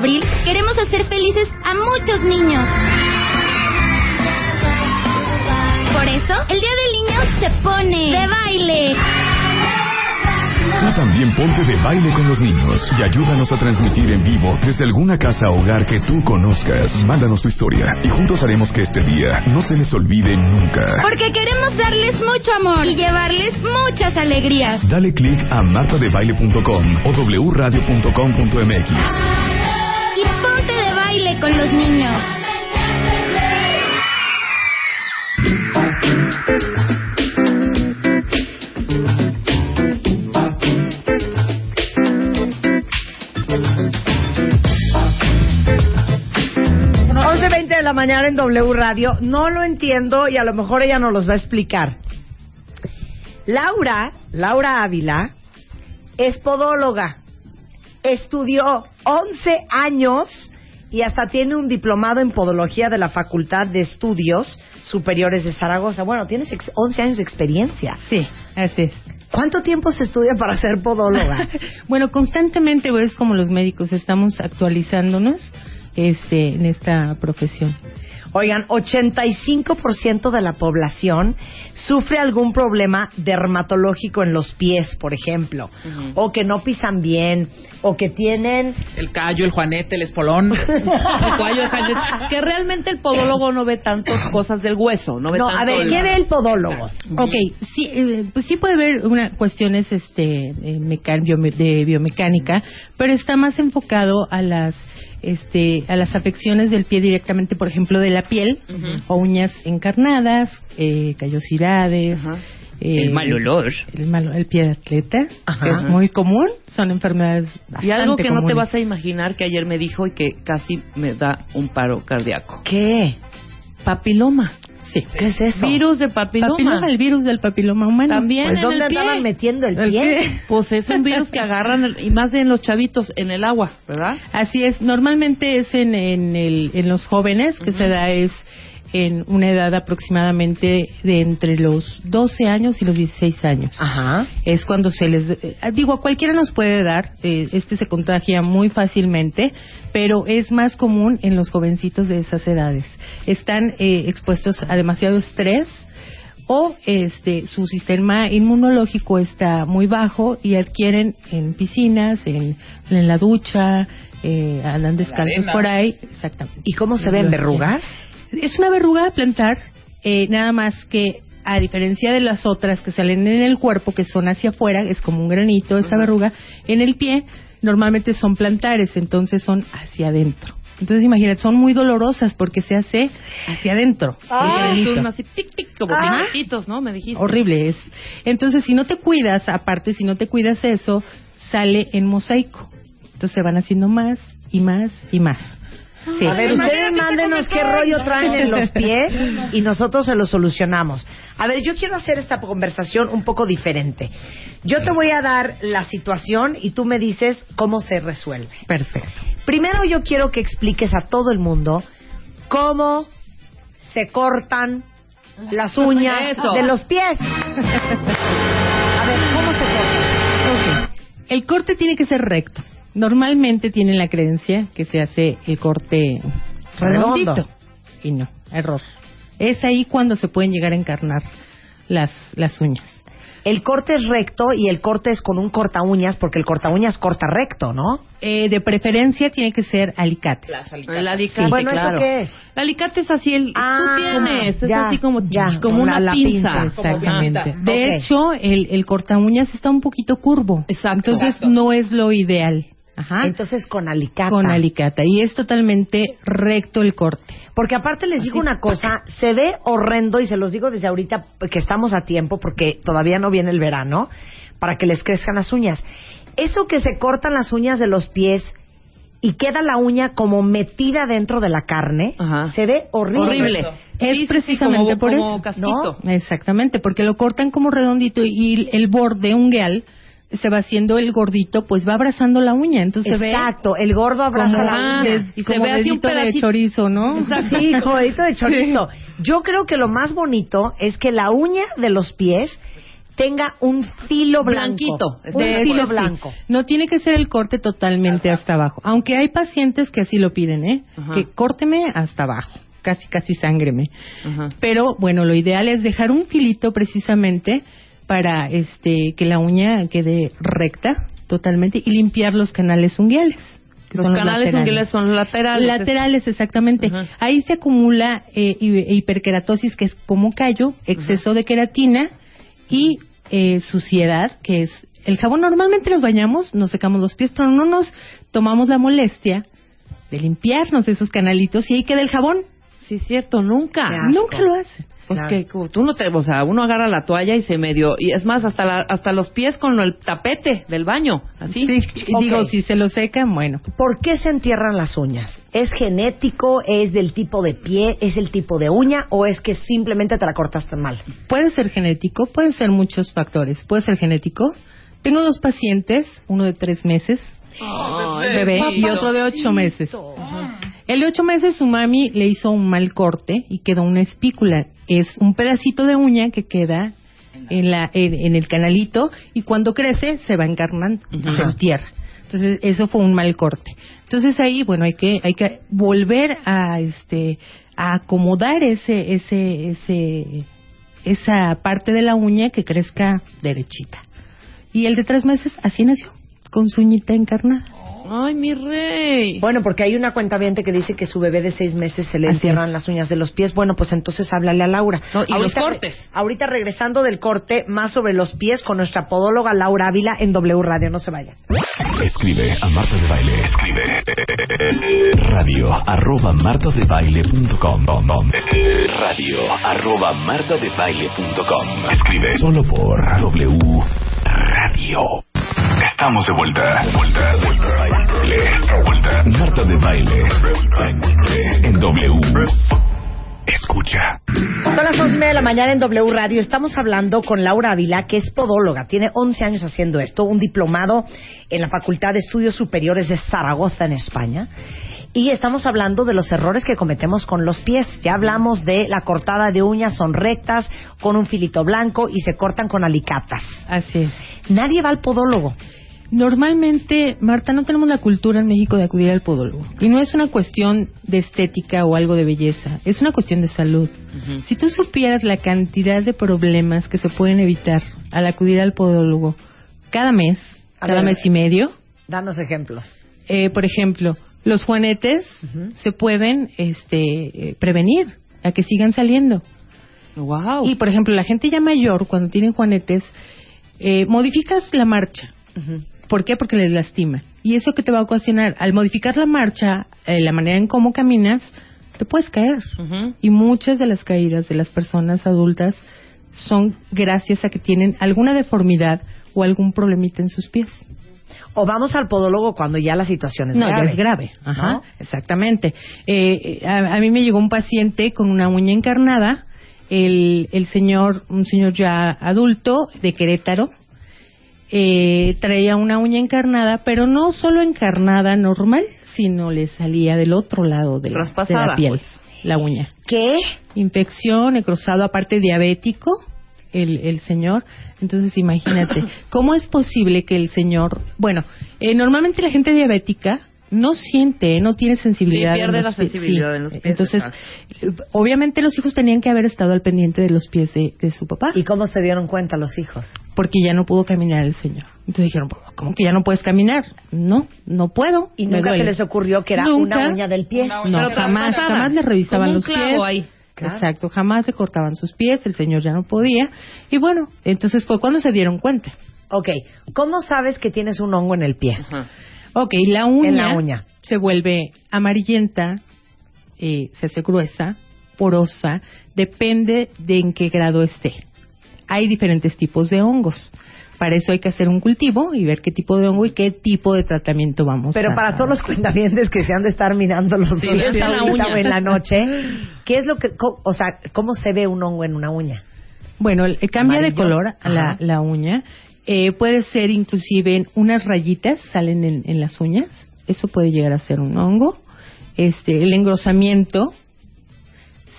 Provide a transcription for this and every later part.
abril queremos hacer felices a muchos niños. Por eso, el Día del Niño se pone de baile. Tú también ponte de baile con los niños y ayúdanos a transmitir en vivo desde alguna casa o hogar que tú conozcas. Mándanos tu historia y juntos haremos que este día no se les olvide nunca. Porque queremos darles mucho amor y llevarles muchas alegrías. Dale click a martadebaile.com o wradio.com.mx. Con los niños. 11.20 de la mañana en W Radio. No lo entiendo y a lo mejor ella nos los va a explicar. Laura, Laura Ávila, es podóloga. Estudió 11 años y hasta tiene un diplomado en podología de la Facultad de Estudios Superiores de Zaragoza. Bueno, tienes ex- 11 años de experiencia. Sí, así es. ¿Cuánto tiempo se estudia para ser podóloga? bueno, constantemente es como los médicos, estamos actualizándonos este, en esta profesión. Oigan, 85% de la población sufre algún problema dermatológico en los pies, por ejemplo, o que no pisan bien, o que tienen El callo, el juanete, el espolón. El cuello, el juanete. Que realmente el podólogo no ve tanto cosas del hueso, no ve No, tanto a ver, el- ¿qué ve el podólogo? Ok, sí, eh, pues sí puede haber una, cuestiones este, eh, de biomecánica, pero está más enfocado a las este, a las afecciones del pie directamente, por ejemplo, de la piel, o uñas encarnadas, eh, callosidades, eh, El mal olor. el, mal- el pie de atleta, Ajá. que es muy común, son enfermedades Y algo bastante que no te vas a imaginar que ayer me dijo y que casi me da un paro cardíaco. ¿Qué? Papiloma. Sí. ¿Qué es eso? Virus de papiloma. Papiloma, el virus del papiloma humano. También Pues en ¿dónde el pie. andaban metiendo el El pie? pie. Pues es un virus que agarran, el- y más de en los chavitos, en el agua, ¿verdad? Así es, normalmente es en, en, el, en los jóvenes, que se da es en una edad aproximadamente de entre los 12 años y los 16 años. Ajá. Es cuando se les... eh, digo, a cualquiera nos puede dar, eh, este se contagia muy fácilmente, pero es más común en los jovencitos de esas edades. Están eh, expuestos a demasiado estrés, o este su sistema inmunológico está muy bajo y adquieren en piscinas, en, en la ducha, eh, andan descalzos por ahí, exactamente. ¿Y cómo se ven verrugas? Es una verruga plantar, eh, nada más que a diferencia de las otras que salen en el cuerpo, que son hacia afuera, es como un granito esa verruga, en el pie normalmente son plantares, entonces son hacia adentro. Entonces imagínate, son muy dolorosas porque se hace hacia adentro. Ah, son así, pic, pic, como Ah. ¿no? Me dijiste. Horrible es. Entonces, si no te cuidas, aparte, si no te cuidas eso, sale en mosaico. Entonces se van haciendo más y más y más. Sí. A ver, ustedes mándenos qué rollo traen en los pies y nosotros se lo solucionamos. A ver, yo quiero hacer esta conversación un poco diferente. Yo te voy a dar la situación y tú me dices cómo se resuelve. Perfecto. Primero yo quiero que expliques a todo el mundo cómo se cortan las uñas Eso. de los pies. A ver, ¿cómo se cortan? Ok. El corte tiene que ser recto. Normalmente tienen la creencia que se hace el corte redondito. Redondo. Y no, error. Es ahí cuando se pueden llegar a encarnar las, las uñas. El corte es recto y el corte es con un corta uñas porque el corta uñas corta recto, ¿no? Eh, de preferencia tiene que ser alicate. El alicate, bueno, claro. ¿eso qué es? El alicate es así, el, Ah, tú tienes, es ya, así como, ya, como una la pinza. pinza. Exactamente. Como De hecho, el, el corta uñas está un poquito curvo. Exacto. Entonces Exacto. no es lo ideal. Ajá. Entonces con alicate. con alicate. Y es totalmente recto el corte. Porque aparte les digo una cosa, se ve horrendo y se los digo desde ahorita que estamos a tiempo porque todavía no viene el verano para que les crezcan las uñas. Eso que se cortan las uñas de los pies y queda la uña como metida dentro de la carne, Ajá. se ve horrible. Horrible. Es Sí, sí, sí, precisamente como- por como eso. casquito. ¿no? Exactamente, porque lo cortan como redondito y el borde ungueal se va haciendo el gordito, pues va abrazando la uña. Entonces se ve Exacto, el gordo abraza como, la uña. y como se ve así un dedito de pedacito. chorizo, ¿no? Sí, jodito de chorizo. Yo creo que lo más bonito es que la uña de los pies tenga un filo blanco. Blanquito, Un De filo sí. blanco. No tiene que ser el corte totalmente hasta abajo. Aunque hay pacientes que así lo piden, ¿eh? Ajá. Que córteme hasta abajo. Casi, casi sángreme. Ajá. Pero bueno, lo ideal es dejar un filito precisamente para este que la uña quede recta totalmente y limpiar los canales unguiales. Los canales unguiales son laterales. Laterales, exactamente. Ahí se acumula eh, hi- hiperkeratosis, que es como callo, exceso de queratina y eh, suciedad, que es el jabón. Normalmente nos bañamos, nos secamos los pies, pero no nos tomamos la molestia de limpiarnos esos canalitos y ahí queda el jabón. Sí, cierto, nunca. Nunca lo hacen. Pues Claro. que como tú no te, o sea, uno agarra la toalla y se medio, y es más, hasta la, hasta los pies con el tapete del baño, así. Sí, digo, si se lo secan, bueno. ¿Por qué se entierran las uñas? ¿Es genético? ¿Es del tipo de pie? ¿Es el tipo de uña? ¿O es que simplemente te la cortaste mal? Puede ser genético, pueden ser muchos factores. Puede ser genético. Tengo dos pacientes, uno de tres meses, bebé, y otro de ocho meses. El de ocho meses su mami le hizo un mal corte y quedó una espícula. Es un pedacito de uña que queda en, la, en, en el canalito y cuando crece se va encarnando, se entierra. Entonces eso fue un mal corte. Entonces ahí bueno hay que hay que volver a este a acomodar ese ese ese esa parte de la uña que crezca derechita. Y el de tres meses así nació con su uñita encarnada. Ay, mi rey. Bueno, porque hay una cuenta que dice que su bebé de seis meses se le Así es. las uñas de los pies. Bueno, pues entonces háblale a Laura. No, y los cortes. Ahorita regresando del corte, más sobre los pies con nuestra podóloga Laura Ávila en W Radio. No se vayan. Escribe a Marta de Baile. Escribe radio arroba martadebaile.com radio arroba martadebaile.com Escribe solo por W Radio. Estamos de vuelta. Vuelta, vuelta, vuelta. Marta de Baile. En W. Escucha. Son las once y media de la mañana en W Radio. Estamos hablando con Laura Ávila, que es podóloga. Tiene 11 años haciendo esto, un diplomado en la Facultad de Estudios Superiores de Zaragoza, en España. Y estamos hablando de los errores que cometemos con los pies. Ya hablamos de la cortada de uñas, son rectas, con un filito blanco y se cortan con alicatas. Así es. Nadie va al podólogo. Normalmente, Marta, no tenemos la cultura en México de acudir al podólogo. Y no es una cuestión de estética o algo de belleza, es una cuestión de salud. Si tú supieras la cantidad de problemas que se pueden evitar al acudir al podólogo cada mes, A cada ver. mes y medio, Danos ejemplos. eh, por ejemplo, los juanetes se pueden este, eh, prevenir a que sigan saliendo. Wow. Y, por ejemplo, la gente ya mayor, cuando tienen juanetes, eh, modificas la marcha. ¿Por qué? Porque les lastima. ¿Y eso que te va a ocasionar? Al modificar la marcha, eh, la manera en cómo caminas, te puedes caer. Ujú. Y muchas de las caídas de las personas adultas son gracias a que tienen alguna deformidad o algún problemita en sus pies. O vamos al podólogo cuando ya la situación es no, grave. ya es grave. Ajá, ¿No? exactamente. Eh, a, a mí me llegó un paciente con una uña encarnada. El, el señor, un señor ya adulto de Querétaro, eh, traía una uña encarnada, pero no solo encarnada normal, sino le salía del otro lado de la, de la piel, pues. la uña. ¿Qué? Infección, necrosado, aparte diabético, el, el señor. Entonces, imagínate, ¿cómo es posible que el señor... Bueno, eh, normalmente la gente diabética no siente, no tiene sensibilidad. Sí, pierde en los la pies. sensibilidad Sí. en los pies, Entonces, exacto. obviamente los hijos tenían que haber estado al pendiente de los pies de, de su papá, ¿Y cómo se dieron cuenta los hijos? porque ya no pudo caminar el señor. Entonces dijeron, ¿cómo que ya no puedes caminar? No, no puedo. Y nunca se duele". les ocurrió que era Nunca. una uña del pie. No, Pero jamás, jamás le revisaban Como un los clavo pies. ahí. Claro. Exacto, jamás le cortaban sus pies, el señor ya no podía. Y bueno, entonces fue cuando se dieron cuenta. Ok, ¿cómo sabes que tienes un hongo en el pie? Ajá. Ok, la uña, En la uña. se vuelve amarillenta, eh, se hace gruesa, porosa, depende de en qué grado esté. Hay diferentes tipos de hongos. Para eso hay que hacer un cultivo y ver qué tipo de hongo y qué tipo de tratamiento vamos Pero a para todos los cuentavientes que se han de estar mirando los Sí, pies esa la uña. o en la noche, ¿qué es lo que, o sea, cómo se ve un hongo en una uña? Bueno, el- cambia de Amarillo. color a la, la uña. Eh, puede ser inclusive unas rayitas salen en, en las uñas. Eso puede llegar a ser un hongo. Este, el engrosamiento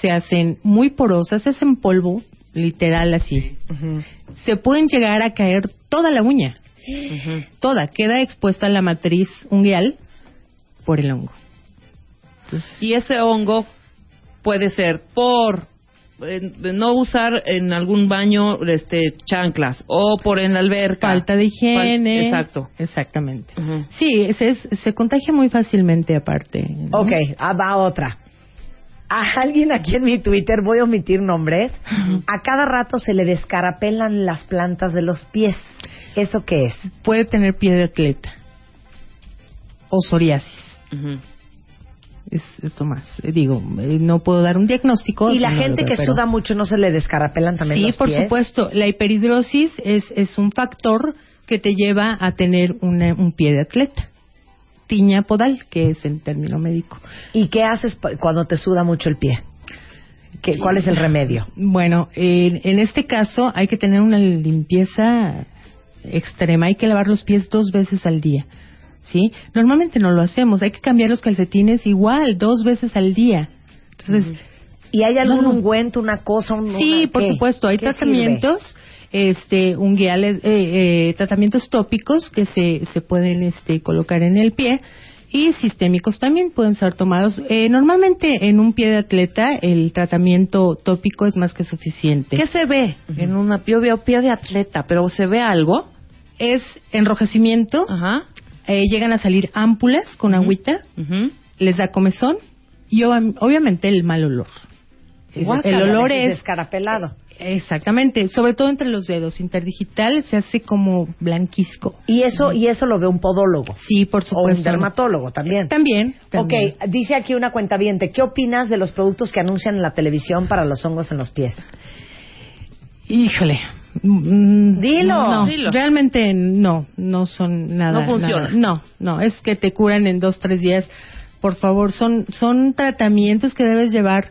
se hacen muy porosas, se hacen polvo literal así. Se pueden llegar a caer toda la uña, toda, queda expuesta la matriz unguial por el hongo. Y ese hongo puede ser por eh, no usar en algún baño este chanclas o por en la alberca. Falta de higiene. Fal- exacto. Exactamente. Sí, es- es- se contagia muy fácilmente aparte. ¿no? Ok, ah, va otra. A alguien aquí en mi Twitter, voy a omitir nombres, a cada rato se le descarapelan las plantas de los pies. ¿Eso qué es? Puede tener pie de atleta o psoriasis. Ujú. Es esto más. Eh, Digo, eh, no puedo dar un diagnóstico. Y la gente que suda mucho no se le descarapelan también Sí, los por supuesto. La hiperhidrosis es, es un factor que te lleva a tener una- un pie de atleta. Tiña podal, que es el término médico. ¿Y qué haces cuando te suda mucho el pie? ¿Qué, ¿Cuál es el remedio? Bueno, en, en este caso hay que tener una limpieza extrema. Hay que lavar los pies dos veces al día. ¿Sí? Normalmente no lo hacemos. Hay que cambiar los calcetines igual, dos veces al día. Entonces, ¿Y hay algún No, no. ungüento, una cosa? un- Sí, una- por qué? supuesto, hay ¿Qué tratamientos, este, unguiales, eh, eh, tratamientos tópicos que se, se pueden este, colocar en el pie y sistémicos también pueden ser tomados. Eh, normalmente en un pie de atleta el tratamiento tópico es más que suficiente. ¿Qué se ve en una yo veo pie de atleta, pero se ve algo? Es enrojecimiento, Ajá. Eh, llegan a salir ámpulas con agüita, Ujú. les da comezón y ob- obviamente el mal olor. Es- Guácala, el olor es es descarapelado. Exactamente, sobre todo entre los dedos. Interdigital se hace como blanquisco. Y eso, y eso lo ve un podólogo. Sí, por O supuesto. un dermatólogo también. También. también. Ok, dice aquí una cuenta ¿qué opinas de los productos que anuncian en la televisión para los hongos en los pies? Híjole. Mm, Dilo. No, Dilo. realmente no, no son nada. No funciona. nada. No, no, es que te curan en dos, tres días. Por favor, son, son tratamientos que debes llevar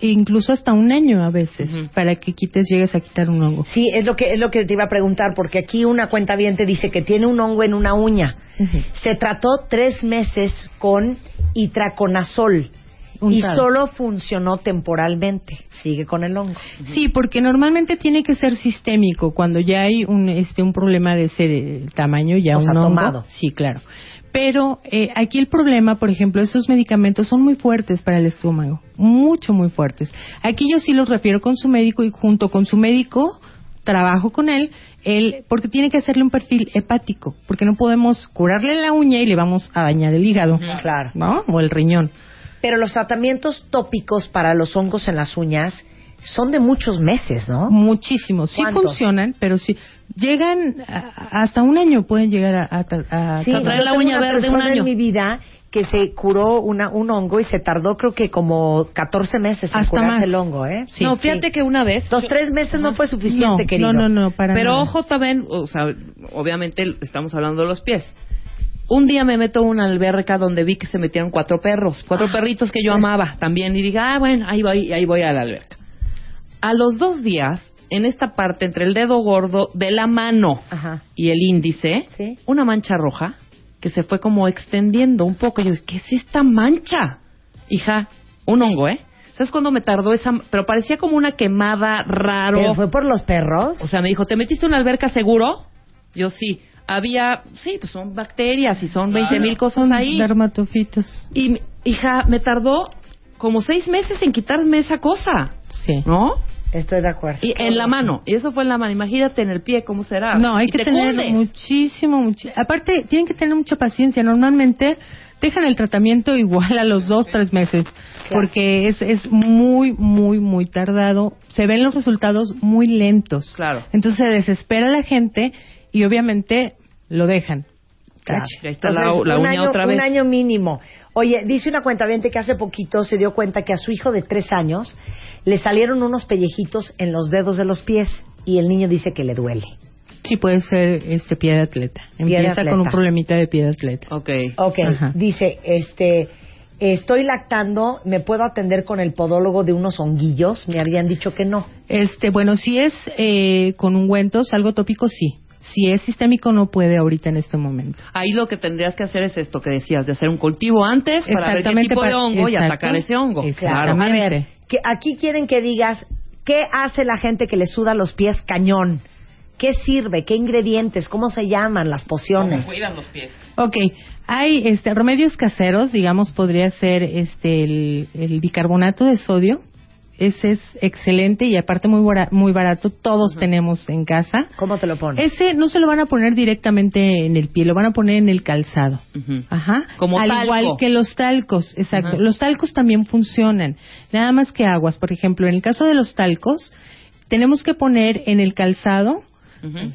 incluso hasta un año a veces para que quites, llegues a quitar un hongo. Sí, es lo que es lo que te iba a preguntar, porque aquí una cuenta te dice que tiene un hongo en una uña. Se trató tres meses con itraconazol y solo funcionó temporalmente. Sigue con el hongo. Sí, porque normalmente tiene que ser sistémico cuando ya hay un este un problema de ese tamaño, ya O sea, un hongo. tomado. Sí, claro. Pero eh, aquí el problema, por ejemplo, esos medicamentos son muy fuertes para el estómago, mucho, muy fuertes. Aquí yo sí los refiero con su médico y junto con su médico trabajo con él, él porque tiene que hacerle un perfil hepático, porque no podemos curarle la uña y le vamos a dañar el hígado, Claro. ¿no? O el riñón. Pero los tratamientos tópicos para los hongos en las uñas son de muchos meses, ¿no? Muchísimos. Sí ¿Cuántos? funcionan, pero sí. Llegan a- hasta un año pueden llegar a, a, a Sí, la uña una verde un persona año. en mi vida que se curó una, un hongo y se tardó creo que como 14 meses en Hasta curarse más. el hongo, ¿eh? Sí. no, fíjate que una vez. Dos, tres meses no fue no, suficiente, querido. no, no, no, para Pero nada. ojo también, o sea, obviamente estamos hablando de los pies. Un día me meto a una alberca donde vi que se metieron cuatro perros, cuatro perritos que yo amaba también. Y dije, ah, bueno, ahí voy, ahí voy a la alberca. A los dos días, en esta parte entre el dedo gordo de la mano Ajá. y el índice, Sí. una mancha roja que se fue como extendiendo un poco. Yo dije, ¿qué es esta mancha? Hija, un hongo, ¿eh? ¿Sabes cuándo me tardó esa? Pero parecía como una quemada raro. ¿Pero fue por los perros? O sea, me dijo, ¿te metiste en una alberca seguro? Yo sí. Había, sí, pues son bacterias y son 20 mil cosas Son ahí. dermatofitos. Y, mi- hija, me tardó como seis meses en quitarme esa cosa, Sí. ¿no? Estoy de acuerdo. Y en la mano. Y eso fue en la mano. Imagínate en el pie, ¿cómo será? No, hay Y que te tener muchísimo, muchi- Aparte, tienen que tener mucha paciencia. Normalmente dejan el tratamiento igual a los dos, tres meses. Porque es, es muy, muy, muy tardado. Se ven los resultados muy lentos. Claro. Entonces se desespera la gente y obviamente lo dejan. Claro. Ahí está la, Entonces, la un uña año, otra vez. Un año mínimo. Oye, dice una cuenta que hace poquito se dio cuenta que a su hijo de tres años le salieron unos pellejitos en los dedos de los pies y el niño dice que le duele. Sí, puede ser este pie de atleta. Pie de Empieza con un atleta. problemita de pie de atleta. Ok. Ok, Ajá. dice, este, estoy lactando, ¿me puedo atender con el podólogo de unos honguillos? Me habían dicho que no. Este, bueno, si es eh, con ungüentos, algo tópico, sí. Si es sistémico, no puede ahorita en este momento. Ahí lo que tendrías que hacer es esto que decías, de hacer un cultivo antes para ver qué tipo de hongo y atacar ese hongo. Claro. A ver, Exactamente. que aquí quieren que digas ¿Qué hace la gente que le suda los pies cañón? ¿Qué sirve? ¿Qué ingredientes? ¿Cómo se llaman las pociones? Cuidan los pies. Ok, hay este, remedios caseros, digamos, podría ser este, el, el bicarbonato de sodio. Ese es excelente y aparte muy, bara- muy barato. Todos tenemos en casa. ¿Cómo te lo pones? Ese no se lo van a poner directamente en el pie, lo van a poner en el calzado. Ajá. Como Al talco. igual que los talcos, exacto. Los talcos también funcionan. Nada más que aguas. Por ejemplo, en el caso de los talcos, tenemos que poner en el calzado,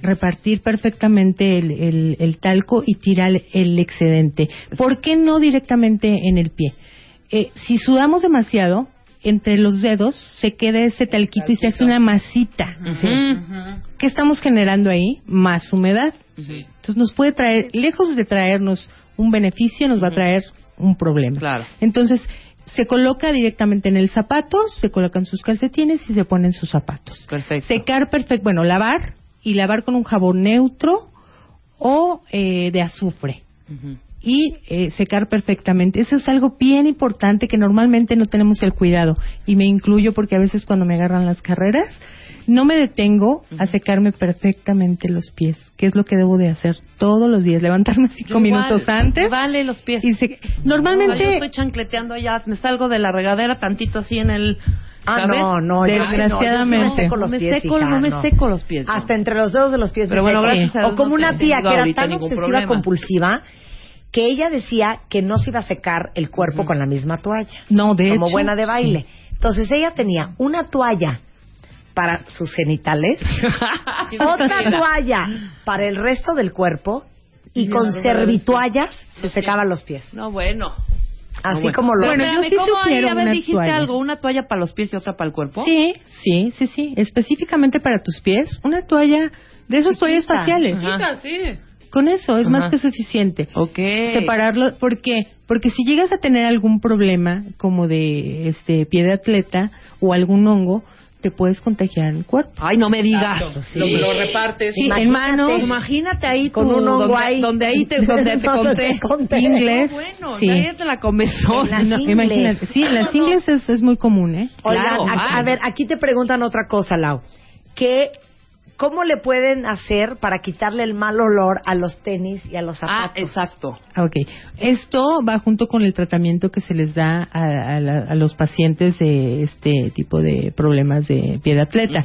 repartir perfectamente el, el- el talco y tirar el excedente. ¿Por qué no directamente en el pie? Eh, si sudamos demasiado, entre los dedos se queda ese talquito y se hace una masita. ¿sí? Ujú. ¿Qué estamos generando ahí? Más humedad. Sí. Entonces nos puede traer, lejos de traernos un beneficio, nos va a traer un problema. Claro. Entonces, se coloca directamente en el zapato, se colocan sus calcetines y se ponen sus zapatos. Perfecto. Secar perfecto, bueno, lavar y lavar con un jabón neutro o eh, de azufre Ujú. Y eh, secar perfectamente. Eso es algo bien importante que normalmente no tenemos el cuidado y me incluyo porque a veces cuando me agarran las carreras no me detengo a secarme perfectamente los pies, que es lo que debo de hacer todos los días, levantarme cinco igual, minutos antes Vale los pies. y se- yo normalmente estoy chancleteando allá, me salgo de la regadera tantito así en el... Ah, ¿sabes? no, no, Desgraciadamente. no, me seco los pies, seco- hija, no me seco los pies, no. Hasta entre los dedos de los pies. Pero me bueno, gracias a Dios O como no una tía que era tan obsesiva problema. compulsiva que ella decía que no se iba a secar el cuerpo con la misma toalla. no de como hecho, buena de baile. sí. Entonces ella tenía una toalla para sus genitales, otra toalla para el resto del cuerpo y con servitoallas se secaban los pies. No, bueno. Así No, bueno. como lo Bueno, yo sí ¿cómo ahí? sugiero A ver, una dijiste toalla. algo, una toalla para los pies y otra para el cuerpo. Sí, sí, sí, sí, específicamente para tus pies, una toalla de esas toallas faciales. Sí. Con eso es Ajá. más que suficiente. Ok. Separarlo, ¿por qué? Porque si llegas a tener algún problema como de este pie de atleta o algún hongo, te puedes contagiar en el cuerpo. Ay, no me digas. Sí. Lo, lo repartes. Sí, Imagínate. en manos, Imagínate ahí con un hongo donde, ahí. donde ahí te, donde te conté. te conté. ingles. No, bueno, sí. nadie te la comenzó. Las No, imagínate, sí, en las ingles es, es muy común, ¿eh? Oigan, Claro, a, a ver, aquí te preguntan otra cosa, Lau. ¿Qué, ¿Cómo le pueden hacer para quitarle el mal olor a los tenis y a los zapatos? Ah, exacto. Ah, Ok, esto va junto con el tratamiento que se les da a, a la- a los pacientes de este tipo de problemas de pie de atleta.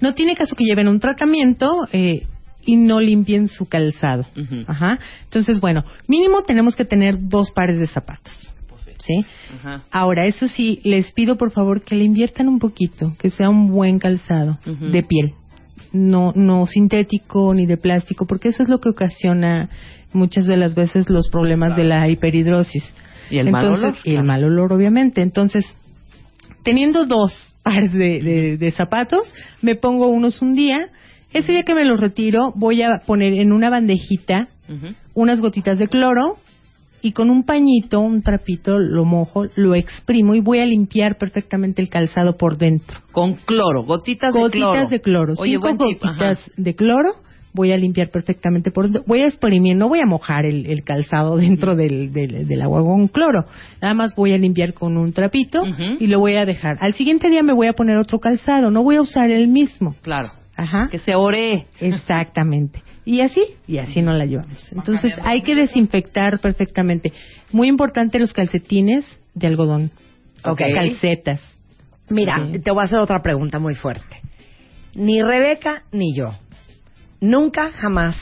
No tiene caso que lleven un tratamiento eh, y no limpien su calzado. Ajá. Entonces, bueno, mínimo tenemos que tener dos pares de zapatos. ¿Sí? Ajá. Ahora, eso sí, les pido por favor que le inviertan un poquito, que sea un buen calzado de piel, no, no sintético ni de plástico, porque eso es lo que ocasiona muchas de las veces los problemas de la hiperhidrosis. Y el mal olor, Y el mal olor, obviamente. Entonces, teniendo dos pares de, de- de zapatos, me pongo unos un día. Ese día que me los retiro, voy a poner en una bandejita unas gotitas de cloro y con un pañito, un trapito, lo mojo, lo exprimo y voy a limpiar perfectamente el calzado por dentro. Con cloro, gotitas, de cloro. Gotitas de cloro, Oye, cinco gotitas ajá. de cloro. Voy a limpiar perfectamente por dentro. Voy a exprimir, no voy a mojar el, el calzado dentro del, del, del agua con cloro. Nada más voy a limpiar con un trapito y lo voy a dejar. Al siguiente día me voy a poner otro calzado. No voy a usar el mismo. Claro. Ajá. Que se ore. Exactamente. Y así, y así no la llevamos. Entonces hay que desinfectar perfectamente. Muy importante los calcetines de algodón. Ok. Calcetas. Mira, te voy a hacer otra pregunta muy fuerte. Ni Rebeca ni yo, nunca jamás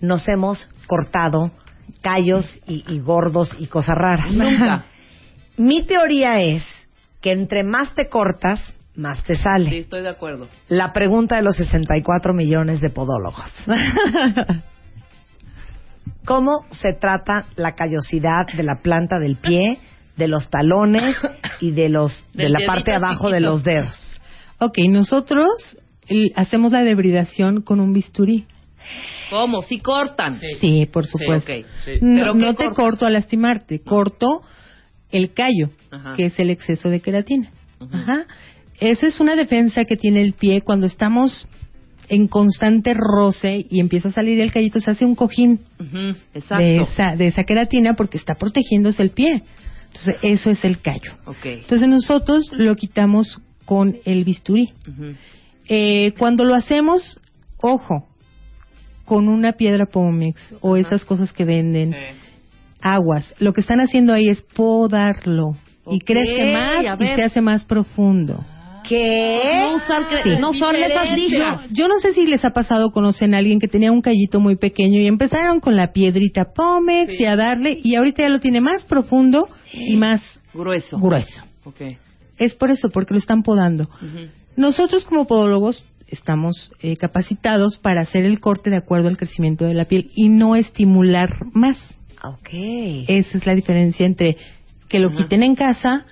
nos hemos cortado callos y, y gordos y cosas raras. Nunca. Mi teoría es que entre más te cortas, más te sale. Sí, estoy de acuerdo. La pregunta de los 64 millones de podólogos. ¿Cómo se trata la callosidad de la planta del pie, de los talones y de los de la parte de abajo de los dedos? Ok, nosotros hacemos la debridación con un bisturí. ¿Cómo? Sí cortan. Sí. Sí, por supuesto. ok. Sí. No, ¿Pero no te corto a lastimarte, corto el callo, Ajá. que es el exceso de queratina. Ajá. Esa es una defensa que tiene el pie cuando estamos en constante roce y empieza a salir el callito, se hace un cojín de esa, de esa queratina porque está protegiéndose el pie. Entonces, eso es el callo. Entonces, nosotros lo quitamos con el bisturí. Eh, cuando lo hacemos, ojo, con una piedra Pómex o esas cosas que venden, aguas, lo que están haciendo ahí es podarlo y crece más y se hace más profundo. ¿Qué? No usar Sí. no son esas Yo, no sé si les ha pasado, conocen a alguien que tenía un callito muy pequeño y empezaron con la piedrita Pómex y a darle y ahorita ya lo tiene más profundo y más Grueso. grueso. Es por eso, porque lo están podando. Nosotros como podólogos estamos eh, capacitados para hacer el corte de acuerdo al crecimiento de la piel y no estimular más. Ok. Esa es la diferencia entre que lo quiten en casa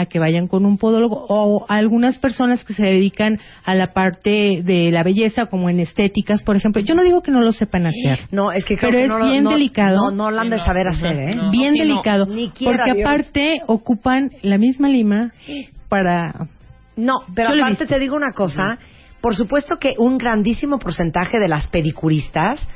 a que vayan con un podólogo o a algunas personas que se dedican a la parte de la belleza como en estéticas, por ejemplo. Yo no digo que no lo sepan hacer. No, es que creo Pero que es no bien no- delicado. No, no lo han de saber hacer, ¿eh? No, bien delicado, Ni quiera porque Dios. aparte ocupan la misma lima para No, pero Yo aparte te digo una cosa. Por supuesto que un grandísimo porcentaje de las pedicuristas,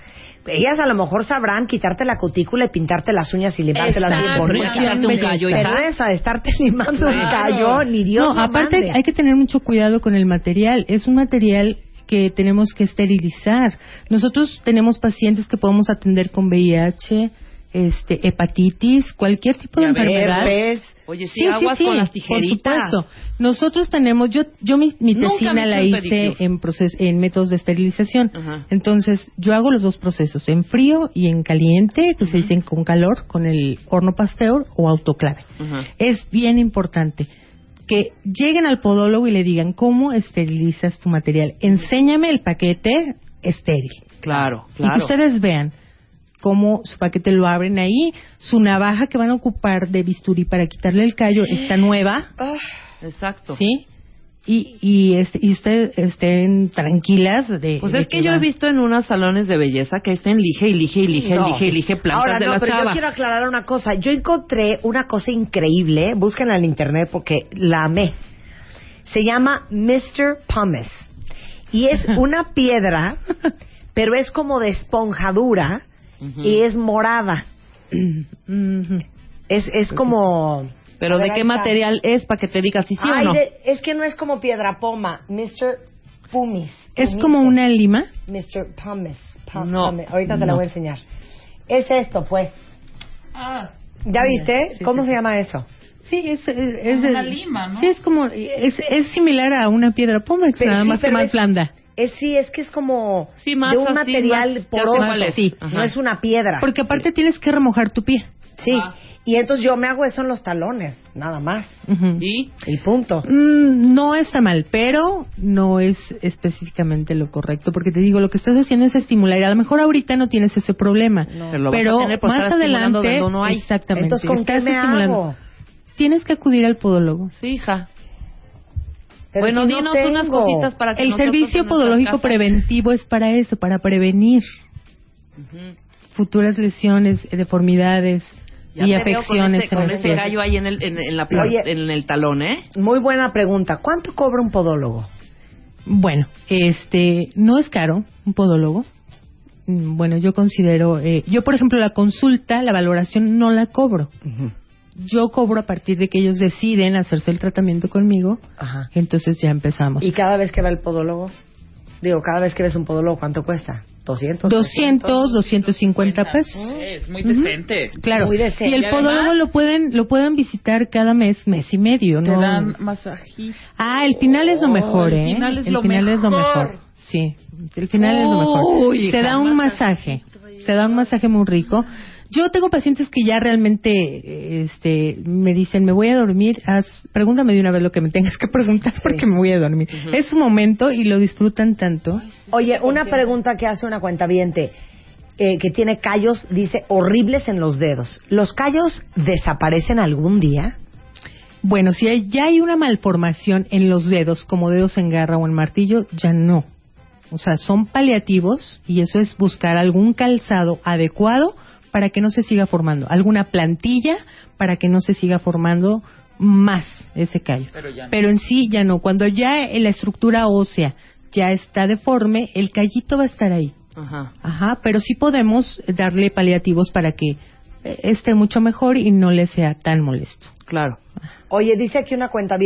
ellas a lo mejor sabrán quitarte la cutícula y pintarte las uñas y limártelas bien bonitas. quitarte un callo, Pero esa de estarte limando un callo, ni Dios no, aparte mande. hay que tener mucho cuidado con el material. Es un material que tenemos que esterilizar. Nosotros tenemos pacientes que podemos atender con VIH, este, hepatitis, cualquier tipo de enfermedad. Oye, sí, aguas con las tijeritas. Por supuesto. Nosotros tenemos, yo, yo mi, mi tesina la hice pedicure. en proces- en métodos de esterilización. Ajá. Entonces, yo hago los dos procesos, en frío y en caliente, que se dicen con calor, con el horno pasteur o autoclave. Ajá. Es bien importante que lleguen al podólogo y le digan cómo esterilizas tu material. Enséñame el paquete estéril. Claro, Y que claro. ustedes vean cómo su paquete lo abren ahí, su navaja que van a ocupar de bisturí para quitarle el callo está nueva, Exacto. ¿sí? Y, y, este, y ustedes estén tranquilas de... Pues de es que yo va- he visto en unos salones de belleza que estén y lige y lige No. y lige plantas Ahora, de no, la pero chava. yo quiero aclarar una cosa. Yo encontré una cosa increíble. Búsquenla en internet porque la amé. Se llama Mr. Pumice. Y es una piedra, pero es como de esponjadura Y es morada. Es, es como... Pero ¿de qué material es para que te digas si sí Ay, o no? de- es que no es como piedra poma. Mr. Pumice. Es como una lima. Mr. Pumice. Pum- No. Ahorita te la voy a enseñar. Es esto, pues. Ah, ¿Ya viste? Sí, ¿Cómo sí, se llama eso? Sí, es, es, una lima, ¿no? Sí, es como, es, es similar a una piedra Pero nada sí, más que más es- blanda. Es sí, es que es como Sí, más de un así, material poroso. Sí. No es una piedra. Porque aparte tienes que remojar tu pie. Sí. Y entonces yo me hago eso en los talones, nada más. ¿Y? Y punto. Mm, no está mal, pero no es específicamente lo correcto, porque te digo, lo que estás haciendo es estimular. y A lo mejor ahorita no tienes ese problema, Pero tener más adelante, donde no hay. exactamente, Entonces, ¿con qué me estimulando. hago? Tienes que acudir al podólogo. Sí, hija. Pero bueno, si no dinos unas cositas para que El servicio podológico preventivo es para eso, para prevenir futuras lesiones, eh, deformidades Ya y te veo con afecciones ese- en con ese gallo ahí en el, en, en la pla- Oye. en el talón, ¿eh? Muy buena pregunta. ¿Cuánto cobra un podólogo? Bueno, este, no es caro un podólogo. Mm, Bueno, yo considero, eh, yo por ejemplo la consulta, la valoración no la cobro. Yo cobro a partir de que ellos deciden hacerse el tratamiento conmigo, Ajá. entonces ya empezamos. ¿Y cada vez que va el podólogo? Digo, cada vez que ves un podólogo, ¿cuánto cuesta? ¿200? 200, 250 pesos. Es muy decente. Claro. Muy decente. Y el Y podólogo además- lo pueden lo pueden visitar cada mes, mes y medio, Te ¿no? dan masajito. Ah, el final es lo mejor, el ¿eh? final es el lo final es lo mejor. mejor. Sí, el final es lo mejor. Uy, Se da un masaje, se da un masaje muy rico. Yo tengo pacientes que ya realmente este, me dicen, me voy a dormir, haz, pregúntame de una vez lo que me tengas que preguntar porque me voy a dormir. Es su momento y lo disfrutan tanto. Oye, una pregunta que hace una cuentaviente eh, que tiene callos, dice, horribles en los dedos. ¿Los callos desaparecen algún día? Bueno, si hay- ya hay una malformación en los dedos, como dedos en garra o en martillo, ya no. O sea, son paliativos y eso es buscar algún calzado adecuado para que no se siga formando, alguna plantilla para que no se siga formando más ese callo. Pero ya no. Pero en sí ya no. Cuando ya la estructura ósea ya está deforme, el callito va a estar ahí. Ajá. Ajá, pero sí podemos darle paliativos para que eh, esté mucho mejor y no le sea tan molesto. Claro. Oye, dice aquí una cuenta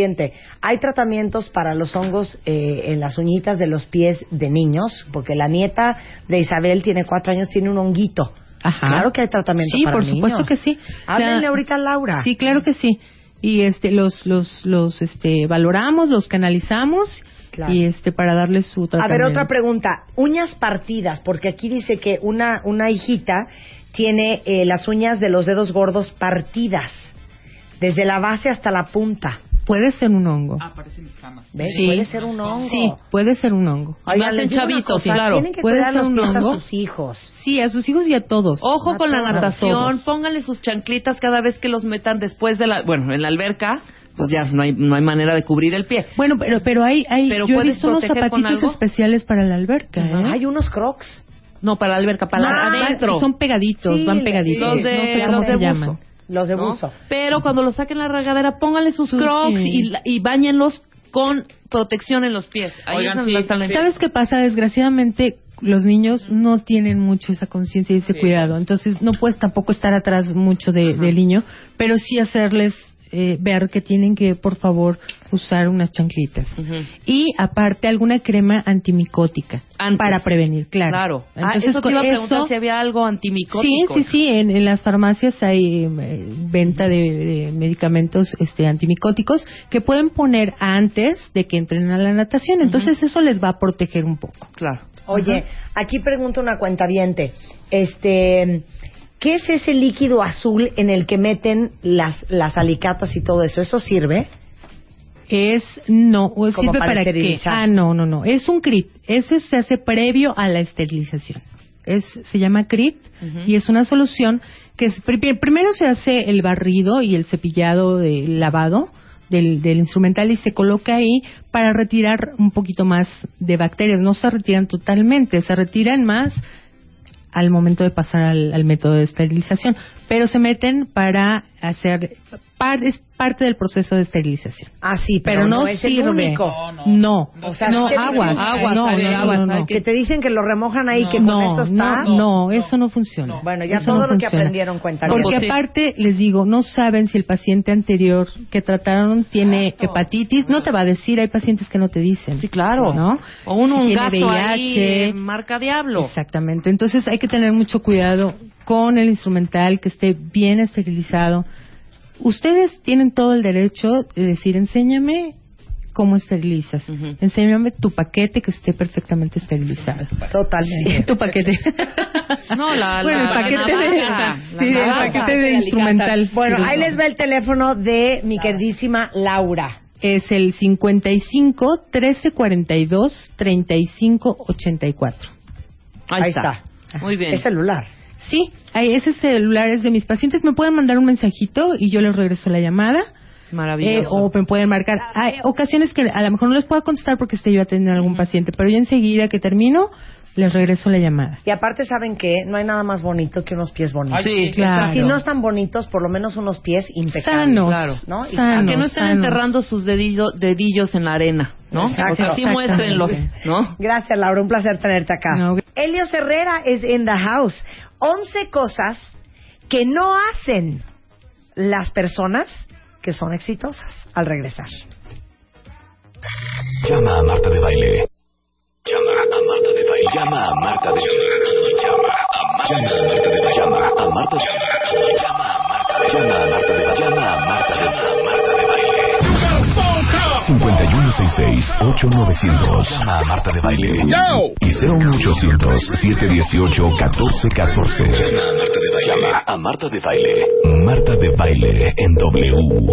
hay tratamientos para los hongos eh, en las uñitas de los pies de niños, porque la nieta de Isabel tiene cuatro años, tiene un honguito. Ajá. Claro que hay tratamiento Sí, para por niños. supuesto que sí. Háblenle ahorita a Laura. Sí, claro que sí. Y este los los los este valoramos, los canalizamos Claro. y este para darles su A tratamiento. ver, otra pregunta. Uñas partidas, porque aquí dice que una, una hijita tiene eh, las uñas de los dedos gordos partidas, desde la base hasta la punta. Puede ser un hongo. Ah, parecen escamas. ¿Ves? Sí. Puede ser un hongo. Sí, puede ser un hongo. Oigan, Más en chavitos, claro. Tienen que Puede cuidar ser los un pies a hongo. sus hijos. Sí, a sus hijos y a todos. Ojo A con la todos. natación, pónganle sus chanclitas cada vez que los metan después de la, bueno, en la alberca, pues ya no hay, no hay manera de cubrir el pie. Bueno, pero pero hay hay Pero yo he ¿puedes visto unos proteger con zapatitos algo? especiales para la alberca, ¿eh? Hay unos crocs. No, para la alberca, para Ah, la- adentro. Son pegaditos, Sí, van pegaditos. los de- no sé cómo los de se buzo. llaman. Los de ¿no? buzo. Pero cuando los saquen la regadera, pónganle sus Sí. crocs y, la- y bañenlos con protección en los pies. Ahí Oigan, sí, sí. ¿Sabes qué pasa? Desgraciadamente los niños no tienen mucho esa conciencia y ese Sí. cuidado. Entonces no puedes tampoco estar atrás mucho de- del niño, pero sí hacerles eh, ver que tienen que, por favor, usar unas chanclitas. Y aparte alguna crema antimicótica Antes. para prevenir, claro. Claro. Ah, Entonces eso te con iba a preguntar eso- si había algo Sí, antimicótico. sí, sí. En, en las farmacias hay eh, venta de, de medicamentos este, antimicóticos que pueden poner antes de que entren a la natación. Entonces eso les va a proteger un poco. Claro. Oye, aquí pregunta una cuenta Este, ¿qué es ese líquido azul en el que meten las, las alicatas y todo eso? ¿Eso sirve? Es no, sirve para para. Ah, no, no, no. Es un CRIT. Ese se hace previo a la esterilización. Es, se llama CRIT y es una solución que es- pri- primero se hace el barrido y el cepillado de lavado del, del instrumental y se coloca ahí para retirar un poquito más de bacterias. No se retiran totalmente, se retiran más al momento de pasar al, al método de esterilización, pero se meten para hacer par- es parte del proceso de esterilización. Ah, sí, Pero, no, es el único. No, no. No, O sea, no. Aguas, no, hay no, aguas, no, no, no. Que te dicen que lo remojan ahí, que con No, eso está. no, no, No, eso no. no funciona. No. Bueno, ya Eso todo no lo que aprendieron cuenta Porque Pues aparte, les digo, no saben si el paciente anterior que trataron tiene hepatitis. No te va a decir, hay pacientes que no te dicen. Sí, claro. ¿No? O un Si tiene ahí, VIH. eh, marca diablo. Exactamente. Entonces hay que tener mucho cuidado con el instrumental, que esté bien esterilizado. Ustedes tienen todo el derecho de decir, enséñame cómo esterilizas. Ujú. Enséñame tu paquete que esté perfectamente esterilizado. Totalmente. tu paquete. No, la- bueno, la- el paquete la de, sí, el paquete de instrumental. Bueno, Sí, ahí les va el teléfono de mi queridísima Laura. Es el 55 13 42 35 84. Ahí, Ahí está. está. Muy bien. Es celular. Sí, ese celular es de mis pacientes. Me pueden mandar un mensajito y yo les regreso la llamada. Eh, Maravilloso. o me pueden marcar. Hay ocasiones que a lo mejor no les puedo contestar porque esté yo atendiendo a algún paciente, pero ya enseguida que termino, les regreso la llamada. Y aparte, ¿saben que No hay nada más bonito que unos pies bonitos. Sí, claro. Si no están bonitos, por lo menos unos pies impecables. Sanos, claro. ¿no? Sanos, que no estén sanos. enterrando sus dedillo- dedillos en la arena, ¿no? Exacto. O sea, sí muéstrenlos, ¿no? Gracias, Laura. Un placer tenerte acá. No. Helios Herrera es in the house. 11 cosas que no hacen las personas que son exitosas al regresar. Llama a Marta de Baile. Llama a Marta de Baile. Llama a Marta de Baile. Llama a Marta de Baile. Llama a Marta de Baile. Llama a Marta de Baile. Llama a Marta de. Llama a Marta de. 5166-8900. Llama a Marta de Baile. Y 01800-718-1414. Llama a Marta de Baile. Llama a Marta de Baile. Marta de Baile en W.